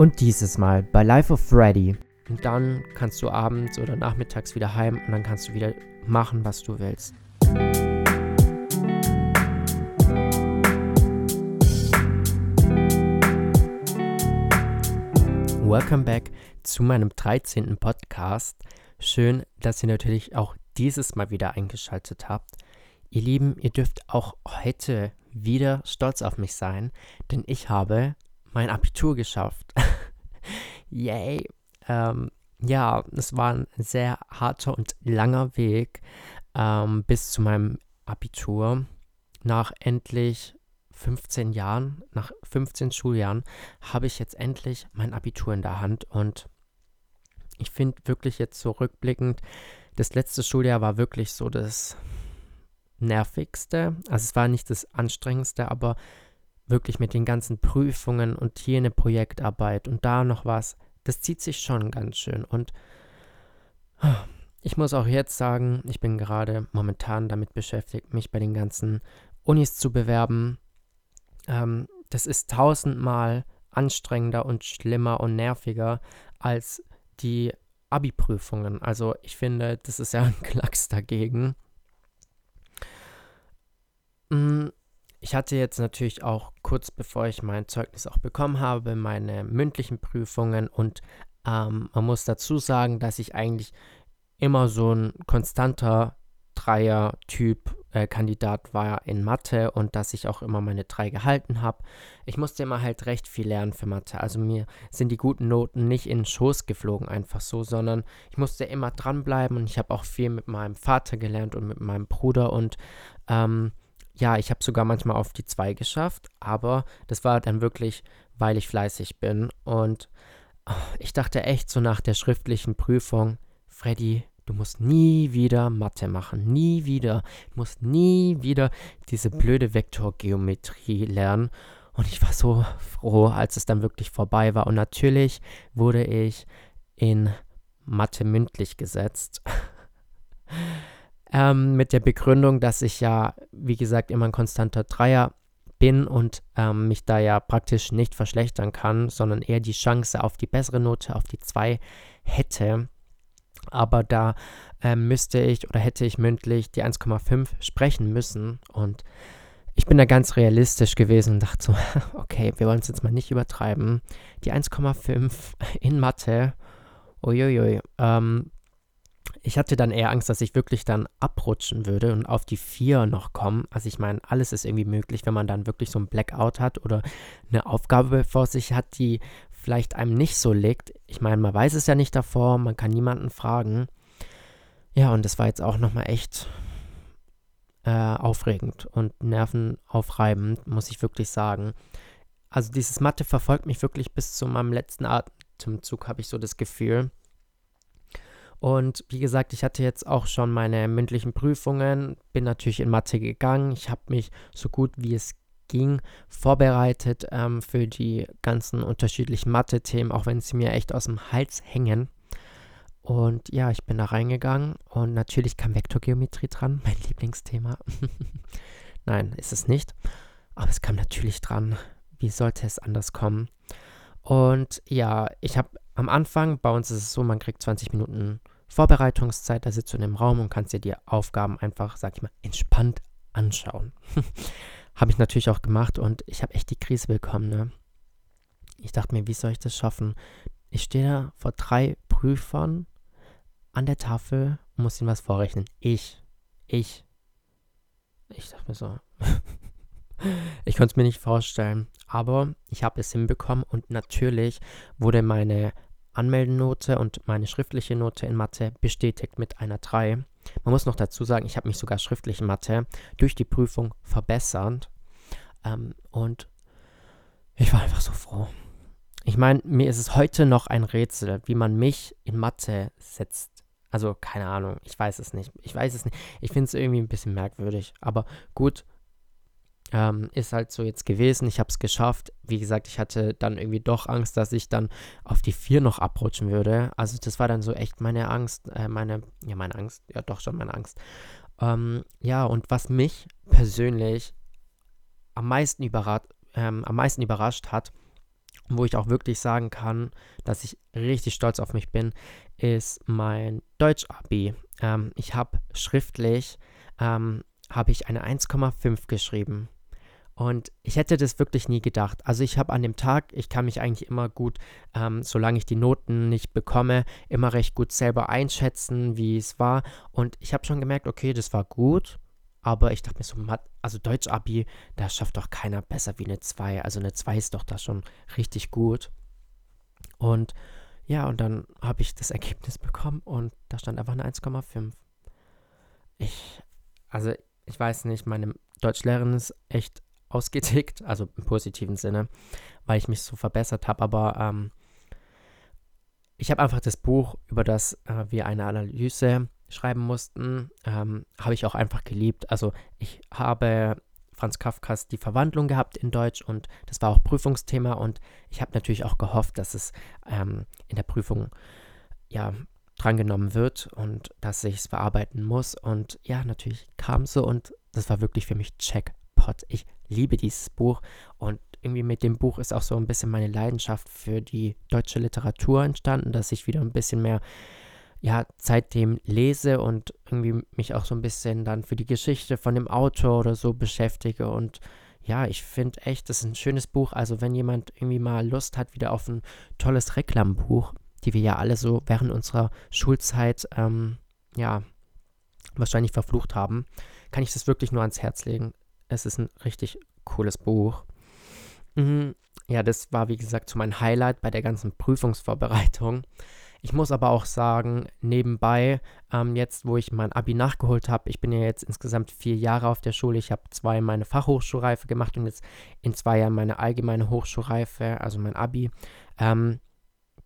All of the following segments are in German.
Und dieses Mal bei Life of Freddy. Und dann kannst du abends oder nachmittags wieder heim und dann kannst du wieder machen, was du willst. Welcome back zu meinem 13. Podcast. Schön, dass ihr natürlich auch dieses Mal wieder eingeschaltet habt. Ihr Lieben, ihr dürft auch heute wieder stolz auf mich sein, denn ich habe mein Abitur geschafft. Yay! Ähm, ja, es war ein sehr harter und langer Weg ähm, bis zu meinem Abitur. Nach endlich 15 Jahren, nach 15 Schuljahren, habe ich jetzt endlich mein Abitur in der Hand und ich finde wirklich jetzt so rückblickend, das letzte Schuljahr war wirklich so das nervigste. Also es war nicht das anstrengendste, aber wirklich mit den ganzen Prüfungen und hier eine Projektarbeit und da noch was, das zieht sich schon ganz schön. Und ich muss auch jetzt sagen, ich bin gerade momentan damit beschäftigt, mich bei den ganzen Unis zu bewerben. Ähm, das ist tausendmal anstrengender und schlimmer und nerviger als die Abi-Prüfungen. Also ich finde, das ist ja ein Klacks dagegen. Mm, ich hatte jetzt natürlich auch kurz bevor ich mein Zeugnis auch bekommen habe, meine mündlichen Prüfungen und ähm, man muss dazu sagen, dass ich eigentlich immer so ein konstanter Dreier-Typ äh, Kandidat war in Mathe und dass ich auch immer meine drei gehalten habe. Ich musste immer halt recht viel lernen für Mathe. Also mir sind die guten Noten nicht in den Schoß geflogen einfach so, sondern ich musste immer dranbleiben und ich habe auch viel mit meinem Vater gelernt und mit meinem Bruder und ähm, ja, ich habe sogar manchmal auf die 2 geschafft, aber das war dann wirklich, weil ich fleißig bin. Und oh, ich dachte echt so nach der schriftlichen Prüfung, Freddy, du musst nie wieder Mathe machen, nie wieder. Du musst nie wieder diese blöde Vektorgeometrie lernen. Und ich war so froh, als es dann wirklich vorbei war. Und natürlich wurde ich in Mathe mündlich gesetzt. ähm, mit der Begründung, dass ich ja, wie gesagt, immer ein konstanter Dreier bin und ähm, mich da ja praktisch nicht verschlechtern kann, sondern eher die Chance auf die bessere Note, auf die 2 hätte. Aber da äh, müsste ich oder hätte ich mündlich die 1,5 sprechen müssen. Und ich bin da ganz realistisch gewesen und dachte so, okay, wir wollen es jetzt mal nicht übertreiben. Die 1,5 in Mathe, uiuiui, ähm, ich hatte dann eher Angst, dass ich wirklich dann abrutschen würde und auf die vier noch kommen. Also ich meine, alles ist irgendwie möglich, wenn man dann wirklich so ein Blackout hat oder eine Aufgabe vor sich hat, die vielleicht einem nicht so liegt. Ich meine, man weiß es ja nicht davor, man kann niemanden fragen. Ja, und das war jetzt auch nochmal echt äh, aufregend und nervenaufreibend, muss ich wirklich sagen. Also dieses Mathe verfolgt mich wirklich bis zu meinem letzten Atemzug, habe ich so das Gefühl. Und wie gesagt, ich hatte jetzt auch schon meine mündlichen Prüfungen, bin natürlich in Mathe gegangen. Ich habe mich so gut wie es ging vorbereitet ähm, für die ganzen unterschiedlichen Mathe-Themen, auch wenn sie mir echt aus dem Hals hängen. Und ja, ich bin da reingegangen und natürlich kam Vektorgeometrie dran, mein Lieblingsthema. Nein, ist es nicht. Aber es kam natürlich dran. Wie sollte es anders kommen? Und ja, ich habe am Anfang, bei uns ist es so, man kriegt 20 Minuten Vorbereitungszeit, da sitzt du in dem Raum und kannst dir die Aufgaben einfach, sag ich mal, entspannt anschauen. habe ich natürlich auch gemacht und ich habe echt die Krise bekommen. Ne? Ich dachte mir, wie soll ich das schaffen? Ich stehe da vor drei Prüfern an der Tafel und muss ihnen was vorrechnen. Ich. Ich. Ich dachte mir so. ich konnte es mir nicht vorstellen. Aber ich habe es hinbekommen und natürlich wurde meine Anmeldenote und meine schriftliche Note in Mathe bestätigt mit einer 3. Man muss noch dazu sagen, ich habe mich sogar schriftlich in Mathe durch die Prüfung verbessert. Ähm, und ich war einfach so froh. Ich meine, mir ist es heute noch ein Rätsel, wie man mich in Mathe setzt. Also keine Ahnung, ich weiß es nicht. Ich weiß es nicht. Ich finde es irgendwie ein bisschen merkwürdig. Aber gut, ähm, ist halt so jetzt gewesen. Ich habe es geschafft. Wie gesagt, ich hatte dann irgendwie doch Angst, dass ich dann auf die 4 noch abrutschen würde. Also das war dann so echt meine Angst, äh, meine, ja, meine Angst, ja doch schon meine Angst. Ähm, ja, und was mich persönlich am meisten, überrat, ähm, am meisten überrascht hat, wo ich auch wirklich sagen kann, dass ich richtig stolz auf mich bin, ist mein Deutsch-Abi. Ähm, ich habe schriftlich, ähm, habe ich eine 1,5 geschrieben. Und ich hätte das wirklich nie gedacht. Also ich habe an dem Tag, ich kann mich eigentlich immer gut, ähm, solange ich die Noten nicht bekomme, immer recht gut selber einschätzen, wie es war. Und ich habe schon gemerkt, okay, das war gut. Aber ich dachte mir so, also Deutsch-Abi, da schafft doch keiner besser wie eine 2. Also eine 2 ist doch da schon richtig gut. Und ja, und dann habe ich das Ergebnis bekommen und da stand einfach eine 1,5. Ich, also ich weiß nicht, meine Deutschlehrerin ist echt ausgetickt, also im positiven Sinne, weil ich mich so verbessert habe. Aber ähm, ich habe einfach das Buch, über das äh, wir eine Analyse schreiben mussten, ähm, habe ich auch einfach geliebt. Also ich habe Franz Kafkas Die Verwandlung gehabt in Deutsch und das war auch Prüfungsthema und ich habe natürlich auch gehofft, dass es ähm, in der Prüfung ja drangenommen wird und dass ich es verarbeiten muss und ja, natürlich kam so und das war wirklich für mich Checkpot. Ich liebe dieses Buch und irgendwie mit dem Buch ist auch so ein bisschen meine Leidenschaft für die deutsche Literatur entstanden, dass ich wieder ein bisschen mehr ja, seitdem lese und irgendwie mich auch so ein bisschen dann für die Geschichte von dem Autor oder so beschäftige und ja, ich finde echt, das ist ein schönes Buch. Also wenn jemand irgendwie mal Lust hat wieder auf ein tolles Reklambuch, die wir ja alle so während unserer Schulzeit, ähm, ja, wahrscheinlich verflucht haben, kann ich das wirklich nur ans Herz legen. Es ist ein richtig cooles Buch. Mhm. Ja, das war wie gesagt so mein Highlight bei der ganzen Prüfungsvorbereitung. Ich muss aber auch sagen, nebenbei, ähm, jetzt wo ich mein Abi nachgeholt habe, ich bin ja jetzt insgesamt vier Jahre auf der Schule, ich habe zwei meine Fachhochschulreife gemacht und jetzt in zwei Jahren meine allgemeine Hochschulreife, also mein Abi. Ähm,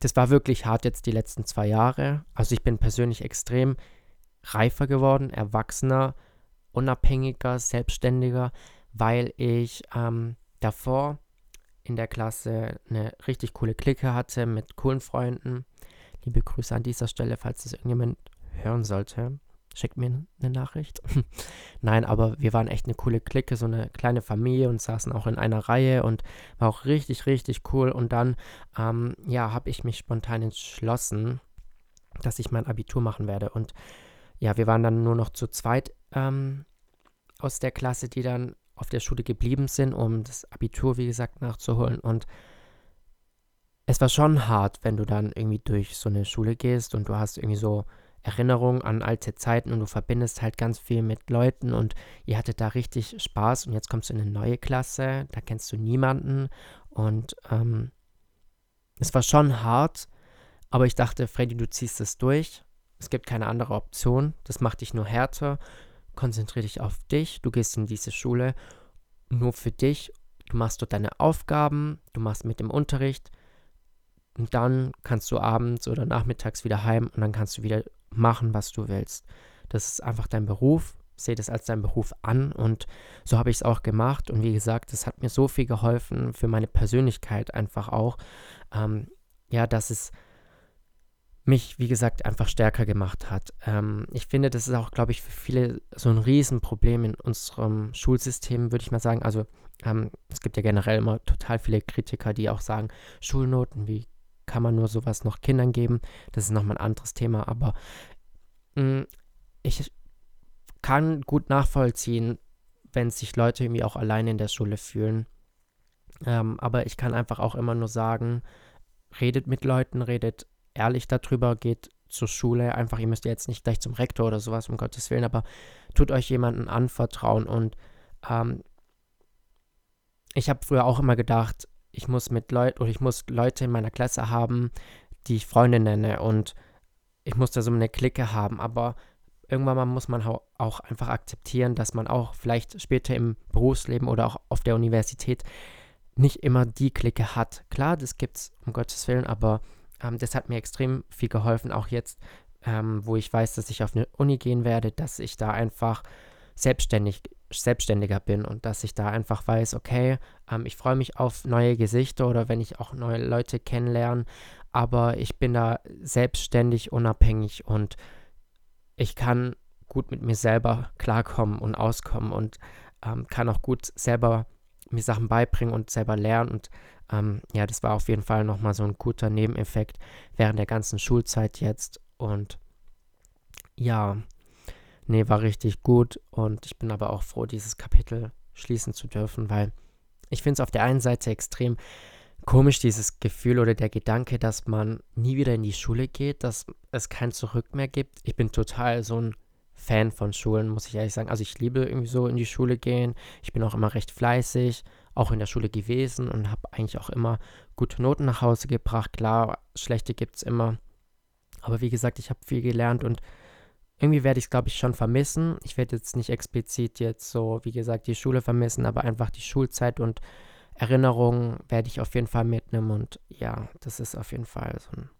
das war wirklich hart jetzt die letzten zwei Jahre. Also ich bin persönlich extrem reifer geworden, erwachsener, unabhängiger, selbstständiger, weil ich ähm, davor in der Klasse eine richtig coole Clique hatte mit coolen Freunden. Liebe Grüße an dieser Stelle, falls das irgendjemand hören sollte. Schickt mir eine Nachricht. Nein, aber wir waren echt eine coole Clique, so eine kleine Familie und saßen auch in einer Reihe und war auch richtig, richtig cool. Und dann, ähm, ja, habe ich mich spontan entschlossen, dass ich mein Abitur machen werde. Und ja, wir waren dann nur noch zu zweit ähm, aus der Klasse, die dann auf der Schule geblieben sind, um das Abitur, wie gesagt, nachzuholen. Und es war schon hart, wenn du dann irgendwie durch so eine Schule gehst und du hast irgendwie so Erinnerungen an alte Zeiten und du verbindest halt ganz viel mit Leuten und ihr hattet da richtig Spaß und jetzt kommst du in eine neue Klasse, da kennst du niemanden und ähm, es war schon hart, aber ich dachte, Freddy, du ziehst es durch. Es gibt keine andere Option. Das macht dich nur härter konzentriere dich auf dich, du gehst in diese Schule nur für dich, du machst dort deine Aufgaben, du machst mit dem Unterricht. Und dann kannst du abends oder nachmittags wieder heim und dann kannst du wieder machen, was du willst. Das ist einfach dein Beruf, sehe das als dein Beruf an. Und so habe ich es auch gemacht. Und wie gesagt, das hat mir so viel geholfen für meine Persönlichkeit einfach auch, ähm, ja, dass es mich, wie gesagt, einfach stärker gemacht hat. Ähm, ich finde, das ist auch, glaube ich, für viele so ein Riesenproblem in unserem Schulsystem, würde ich mal sagen. Also ähm, es gibt ja generell immer total viele Kritiker, die auch sagen, Schulnoten, wie kann man nur sowas noch Kindern geben? Das ist nochmal ein anderes Thema, aber mh, mm, ich kann gut nachvollziehen, wenn sich Leute irgendwie auch alleine in der Schule fühlen. Ähm, aber ich kann einfach auch immer nur sagen, redet mit Leuten, redet ehrlich darüber, geht zur Schule. Einfach, ihr müsst jetzt nicht gleich zum Rektor oder sowas, um Gottes Willen, aber tut euch jemanden anvertrauen. Und ähm, ich habe früher auch immer gedacht, ich muss mit Leuten oder ich muss Leute in meiner Klasse haben, die ich Freunde nenne und ich muss da so eine Clique haben, aber irgendwann mal muss man auch einfach akzeptieren, dass man auch vielleicht später im Berufsleben oder auch auf der Universität nicht immer die Clique hat. Klar, das gibt's um Gottes Willen, aber ähm, das hat mir extrem viel geholfen, auch jetzt, ähm, wo ich weiß, dass ich auf eine Uni gehen werde, dass ich da einfach selbstständig, selbstständiger bin und dass ich da einfach weiß, okay, ähm, ich freue mich auf neue Gesichter oder wenn ich auch neue Leute kennenlerne, aber ich bin da selbstständig, unabhängig und ich kann gut mit mir selber klarkommen und auskommen und ähm, kann auch gut selber mir Sachen beibringen und selber lernen und Ähm, ja, das war auf jeden Fall nochmal so ein guter Nebeneffekt während der ganzen Schulzeit jetzt. Und ja, nee, war richtig gut. Und ich bin aber auch froh, dieses Kapitel schließen zu dürfen, weil ich finde es auf der einen Seite extrem komisch, dieses Gefühl oder der Gedanke, dass man nie wieder in die Schule geht, dass es kein Zurück mehr gibt. Ich bin total so ein Fan von Schulen, muss ich ehrlich sagen. Also ich liebe irgendwie so in die Schule gehen. Ich bin auch immer recht fleißig, auch in der Schule gewesen und habe eigentlich auch immer gute Noten nach Hause gebracht. Klar, schlechte gibt es immer. Aber wie gesagt, ich habe viel gelernt und irgendwie werde ich es, glaube ich, schon vermissen. Ich werde jetzt nicht explizit jetzt so, wie gesagt, die Schule vermissen, aber einfach die Schulzeit und Erinnerungen werde ich auf jeden Fall mitnehmen. Und ja, das ist auf jeden Fall so ein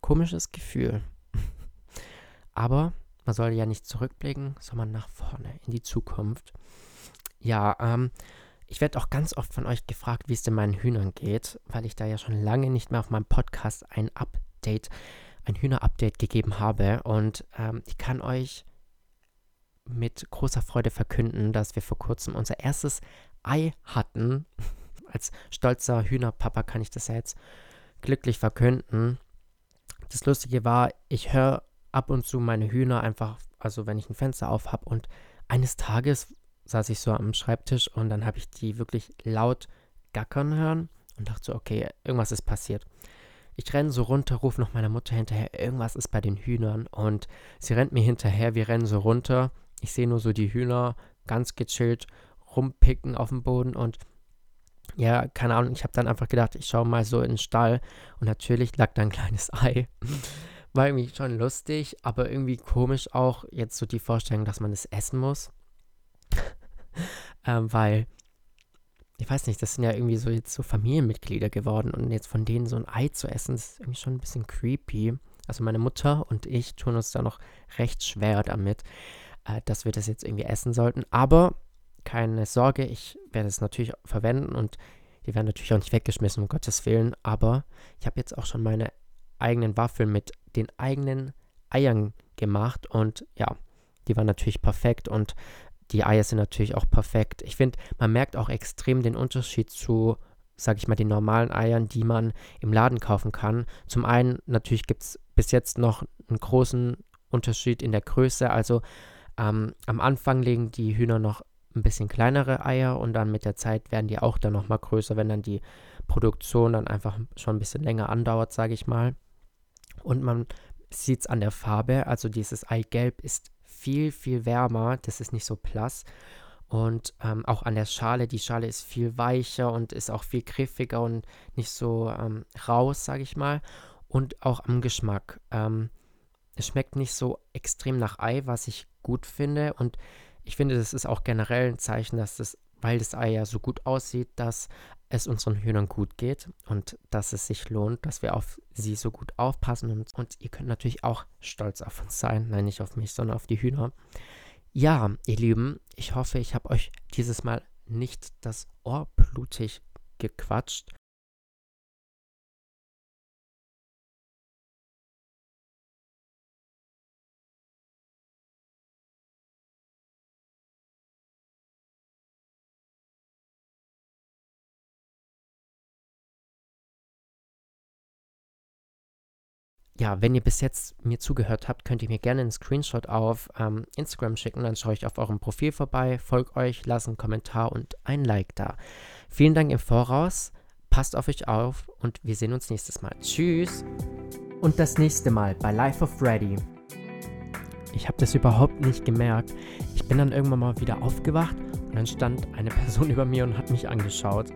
komisches Gefühl. aber man soll ja nicht zurückblicken, sondern nach vorne, in die Zukunft. Ja, ähm, ich werde auch ganz oft von euch gefragt, wie es denn meinen Hühnern geht, weil ich da ja schon lange nicht mehr auf meinem Podcast ein Update, ein Hühner-Update gegeben habe. Und ähm, ich kann euch mit großer Freude verkünden, dass wir vor kurzem unser erstes Ei hatten. Als stolzer Hühnerpapa kann ich das ja jetzt glücklich verkünden. Das Lustige war, ich höre ab und zu meine Hühner einfach, also wenn ich ein Fenster auf habe und eines Tages saß ich so am Schreibtisch und dann habe ich die wirklich laut gackern hören und dachte so, okay, irgendwas ist passiert. Ich renne so runter, rufe noch meiner Mutter hinterher, irgendwas ist bei den Hühnern und sie rennt mir hinterher, wir rennen so runter. Ich sehe nur so die Hühner ganz gechillt rumpicken auf dem Boden und ja, keine Ahnung, ich habe dann einfach gedacht, ich schaue mal so in den Stall und natürlich lag da ein kleines Ei. War irgendwie schon lustig, aber irgendwie komisch auch jetzt so die Vorstellung, dass man es essen muss. ähm, weil, ich weiß nicht, das sind ja irgendwie so jetzt so Familienmitglieder geworden und jetzt von denen so ein Ei zu essen, ist irgendwie schon ein bisschen creepy. Also meine Mutter und ich tun uns da noch recht schwer damit, äh, dass wir das jetzt irgendwie essen sollten. Aber keine Sorge, ich werde es natürlich verwenden und die werden natürlich auch nicht weggeschmissen, um Gottes Willen. Aber ich habe jetzt auch schon meine eigenen Waffeln mit den eigenen Eiern gemacht und ja, die waren natürlich perfekt und die Eier sind natürlich auch perfekt. Ich finde, man merkt auch extrem den Unterschied zu, sage ich mal, den normalen Eiern, die man im Laden kaufen kann. Zum einen natürlich gibt es bis jetzt noch einen großen Unterschied in der Größe. Also ähm, am Anfang legen die Hühner noch ein bisschen kleinere Eier und dann mit der Zeit werden die auch dann nochmal größer, wenn dann die Produktion dann einfach schon ein bisschen länger andauert, sage ich mal. Und man sieht es an der Farbe, also dieses Eigelb ist viel, viel wärmer, das ist nicht so blass. Und ähm, auch an der Schale, die Schale ist viel weicher und ist auch viel griffiger und nicht so ähm, raus, sage ich mal. Und auch am Geschmack. Ähm, es schmeckt nicht so extrem nach Ei, was ich gut finde. Und ich finde, das ist auch generell ein Zeichen, dass das, weil das Ei ja so gut aussieht, dass es unseren Hühnern gut geht und dass es sich lohnt, dass wir auf sie so gut aufpassen. Und, und ihr könnt natürlich auch stolz auf uns sein. Nein, nicht auf mich, sondern auf die Hühner. Ja, ihr Lieben, ich hoffe, ich habe euch dieses Mal nicht das Ohr blutig gequatscht. Ja, wenn ihr bis jetzt mir zugehört habt, könnt ihr mir gerne einen Screenshot auf ähm, Instagram schicken. Dann schaue ich auf eurem Profil vorbei, folgt euch, lasst einen Kommentar und ein Like da. Vielen Dank im Voraus. Passt auf euch auf und wir sehen uns nächstes Mal. Tschüss. Und das nächste Mal bei Life of Freddy. Ich habe das überhaupt nicht gemerkt. Ich bin dann irgendwann mal wieder aufgewacht und dann stand eine Person über mir und hat mich angeschaut.